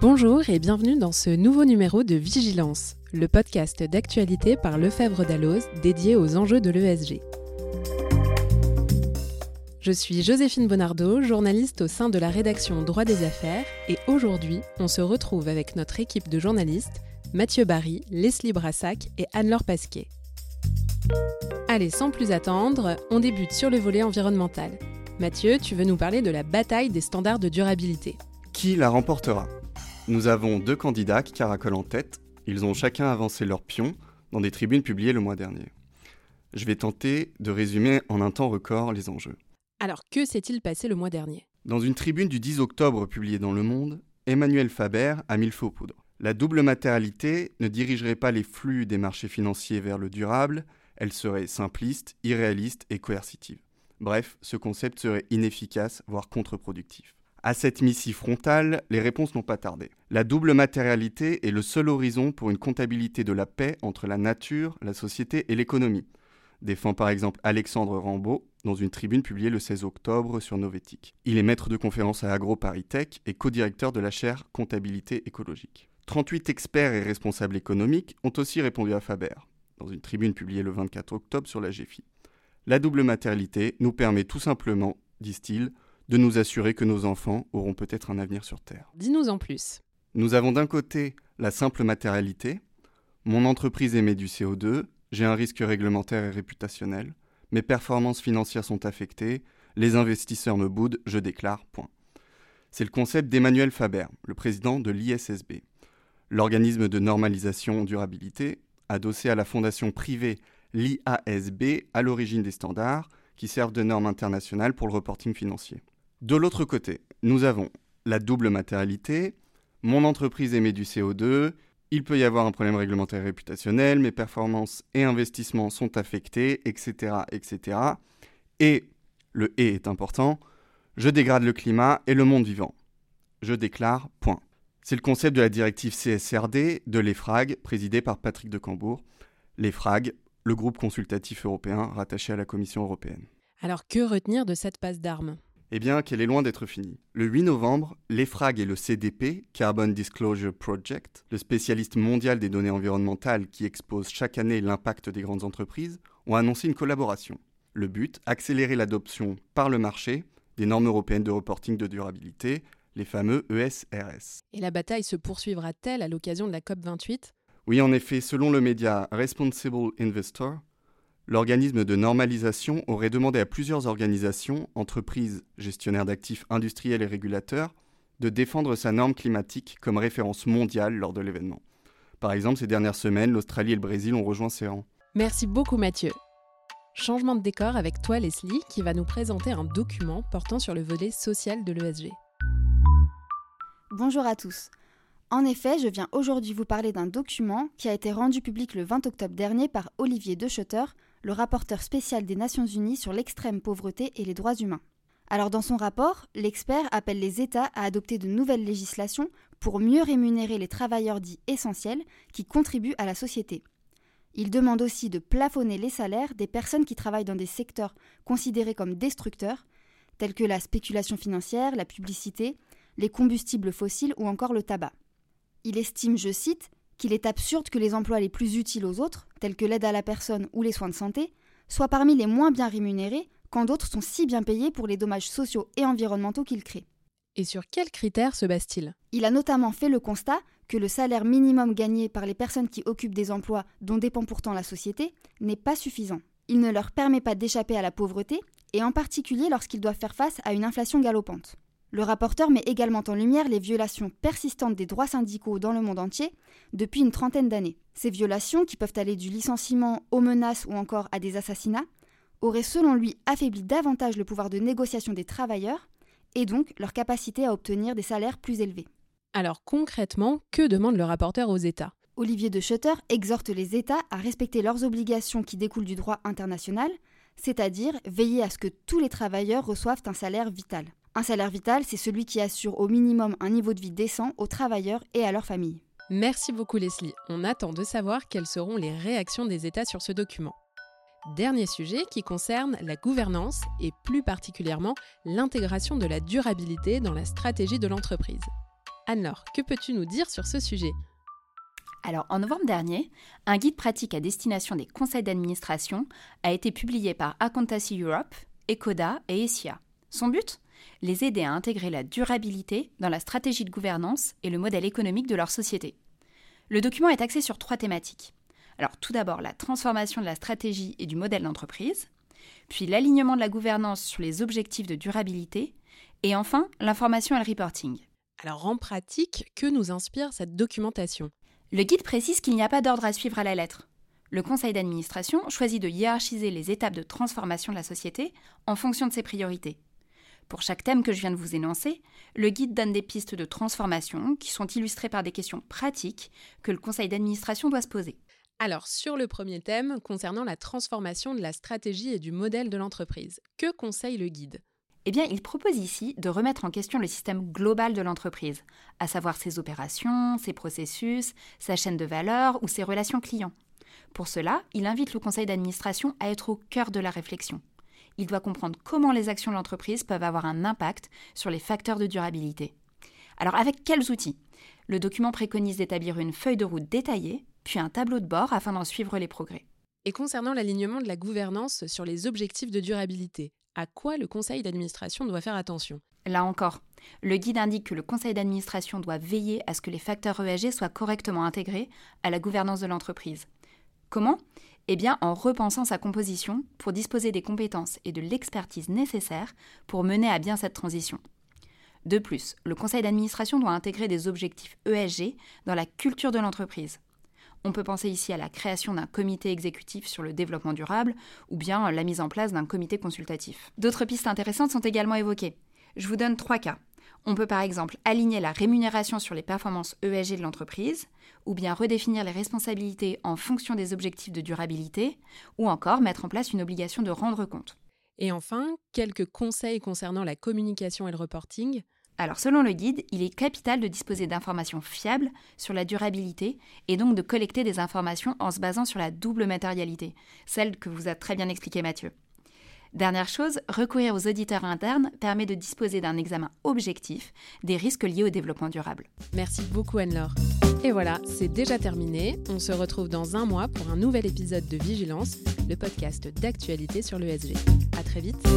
Bonjour et bienvenue dans ce nouveau numéro de Vigilance, le podcast d'actualité par Lefebvre Dalloz dédié aux enjeux de l'ESG. Je suis Joséphine Bonardo, journaliste au sein de la rédaction Droit des Affaires, et aujourd'hui, on se retrouve avec notre équipe de journalistes, Mathieu Barry, Leslie Brassac et Anne-Laure Pasquet. Allez, sans plus attendre, on débute sur le volet environnemental. Mathieu, tu veux nous parler de la bataille des standards de durabilité. Qui la remportera? Nous avons deux candidats qui caracolent en tête. Ils ont chacun avancé leur pion dans des tribunes publiées le mois dernier. Je vais tenter de résumer en un temps record les enjeux. Alors, que s'est-il passé le mois dernier? Dans une tribune du 10 octobre publiée dans Le Monde, Emmanuel Faber a mis le feu aux poudres. La double matérialité ne dirigerait pas les flux des marchés financiers vers le durable, elle serait simpliste, irréaliste et coercitive. Bref, ce concept serait inefficace, voire contre-productif. À cette missive frontale, les réponses n'ont pas tardé. La double matérialité est le seul horizon pour une comptabilité de la paix entre la nature, la société et l'économie, défend par exemple Alexandre Rambaud dans une tribune publiée le 16 octobre sur Novetic. Il est maître de conférence à AgroParisTech et co-directeur de la chaire Comptabilité écologique. 38 experts et responsables économiques ont aussi répondu à Faber, dans une tribune publiée le 24 octobre sur la GFI. La double matérialité nous permet tout simplement, disent-ils, de nous assurer que nos enfants auront peut-être un avenir sur Terre. Dis-nous en plus. Nous avons d'un côté la simple matérialité. Mon entreprise émet du CO2, j'ai un risque réglementaire et réputationnel, mes performances financières sont affectées, les investisseurs me boudent, je déclare, point. C'est le concept d'Emmanuel Faber, le président de l'ISSB, l'organisme de normalisation durabilité, adossé à la fondation privée l'IASB à l'origine des standards qui servent de normes internationales pour le reporting financier. De l'autre côté, nous avons la double matérialité. Mon entreprise émet du CO2. Il peut y avoir un problème réglementaire réputationnel. Mes performances et investissements sont affectés, etc., etc. Et le et est important. Je dégrade le climat et le monde vivant. Je déclare point. C'est le concept de la directive CSRD de l'EFRAG, présidée par Patrick de Cambourg. L'EFRAG, le groupe consultatif européen rattaché à la Commission européenne. Alors que retenir de cette passe d'armes? Eh bien, qu'elle est loin d'être finie. Le 8 novembre, l'EFRAG et le CDP, Carbon Disclosure Project, le spécialiste mondial des données environnementales qui expose chaque année l'impact des grandes entreprises, ont annoncé une collaboration. Le but, accélérer l'adoption par le marché des normes européennes de reporting de durabilité, les fameux ESRS. Et la bataille se poursuivra-t-elle à l'occasion de la COP28 Oui, en effet, selon le média Responsible Investor, l'organisme de normalisation aurait demandé à plusieurs organisations, entreprises, gestionnaires d'actifs industriels et régulateurs, de défendre sa norme climatique comme référence mondiale lors de l'événement. Par exemple, ces dernières semaines, l'Australie et le Brésil ont rejoint ces rangs. Merci beaucoup Mathieu. Changement de décor avec toi Leslie qui va nous présenter un document portant sur le volet social de l'ESG. Bonjour à tous. En effet, je viens aujourd'hui vous parler d'un document qui a été rendu public le 20 octobre dernier par Olivier Deschetter, le rapporteur spécial des Nations Unies sur l'extrême pauvreté et les droits humains. Alors dans son rapport, l'expert appelle les États à adopter de nouvelles législations pour mieux rémunérer les travailleurs dits essentiels qui contribuent à la société. Il demande aussi de plafonner les salaires des personnes qui travaillent dans des secteurs considérés comme destructeurs, tels que la spéculation financière, la publicité, les combustibles fossiles ou encore le tabac. Il estime, je cite, qu'il est absurde que les emplois les plus utiles aux autres, tels que l'aide à la personne ou les soins de santé, soient parmi les moins bien rémunérés quand d'autres sont si bien payés pour les dommages sociaux et environnementaux qu'ils créent. Et sur quels critères se base-t-il? Il a notamment fait le constat que le salaire minimum gagné par les personnes qui occupent des emplois dont dépend pourtant la société n'est pas suffisant. Il ne leur permet pas d'échapper à la pauvreté, et en particulier lorsqu'ils doivent faire face à une inflation galopante. Le rapporteur met également en lumière les violations persistantes des droits syndicaux dans le monde entier depuis une trentaine d'années. Ces violations, qui peuvent aller du licenciement aux menaces ou encore à des assassinats, auraient selon lui affaibli davantage le pouvoir de négociation des travailleurs et donc leur capacité à obtenir des salaires plus élevés. Alors concrètement, que demande le rapporteur aux États? Olivier de Schutter exhorte les États à respecter leurs obligations qui découlent du droit international, c'est-à-dire veiller à ce que tous les travailleurs reçoivent un salaire vital. Un salaire vital, c'est celui qui assure au minimum un niveau de vie décent aux travailleurs et à leurs familles. Merci beaucoup Leslie. On attend de savoir quelles seront les réactions des États sur ce document. Dernier sujet qui concerne la gouvernance et plus particulièrement l'intégration de la durabilité dans la stratégie de l'entreprise. Anne-Laure, que peux-tu nous dire sur ce sujet? Alors, en novembre dernier, un guide pratique à destination des conseils d'administration a été publié par Accountancy Europe, ECODA et ESIA. Son but? Les aider à intégrer la durabilité dans la stratégie de gouvernance et le modèle économique de leur société. Le document est axé sur trois thématiques. Alors, tout d'abord, la transformation de la stratégie et du modèle d'entreprise, puis l'alignement de la gouvernance sur les objectifs de durabilité, et enfin, l'information et le reporting. Alors, en pratique, que nous inspire cette documentation? Le guide précise qu'il n'y a pas d'ordre à suivre à la lettre. Le conseil d'administration choisit de hiérarchiser les étapes de transformation de la société en fonction de ses priorités. Pour chaque thème que je viens de vous énoncer, le guide donne des pistes de transformation qui sont illustrées par des questions pratiques que le conseil d'administration doit se poser. Alors, sur le premier thème, concernant la transformation de la stratégie et du modèle de l'entreprise, que conseille le guide? Eh bien, il propose ici de remettre en question le système global de l'entreprise, à savoir ses opérations, ses processus, sa chaîne de valeur ou ses relations clients. Pour cela, il invite le conseil d'administration à être au cœur de la réflexion. Il doit comprendre comment les actions de l'entreprise peuvent avoir un impact sur les facteurs de durabilité. Alors avec quels outils? Le document préconise d'établir une feuille de route détaillée, puis un tableau de bord afin d'en suivre les progrès. Et concernant l'alignement de la gouvernance sur les objectifs de durabilité, à quoi le conseil d'administration doit faire attention? Là encore, le guide indique que le conseil d'administration doit veiller à ce que les facteurs ESG soient correctement intégrés à la gouvernance de l'entreprise. Comment? Eh bien en repensant sa composition pour disposer des compétences et de l'expertise nécessaires pour mener à bien cette transition. De plus, le conseil d'administration doit intégrer des objectifs ESG dans la culture de l'entreprise. On peut penser ici à la création d'un comité exécutif sur le développement durable ou bien la mise en place d'un comité consultatif. D'autres pistes intéressantes sont également évoquées. Je vous donne trois cas. On peut par exemple aligner la rémunération sur les performances ESG de l'entreprise, ou bien redéfinir les responsabilités en fonction des objectifs de durabilité, ou encore mettre en place une obligation de rendre compte. Et enfin, quelques conseils concernant la communication et le reporting. Alors selon le guide, il est capital de disposer d'informations fiables sur la durabilité et donc de collecter des informations en se basant sur la double matérialité, celle que vous a très bien expliqué Mathieu. Dernière chose, recourir aux auditeurs internes permet de disposer d'un examen objectif des risques liés au développement durable. Merci beaucoup Anne-Laure. Et voilà, c'est déjà terminé. On se retrouve dans un mois pour un nouvel épisode de Vigilance, le podcast d'actualité sur l'ESG. À très vite.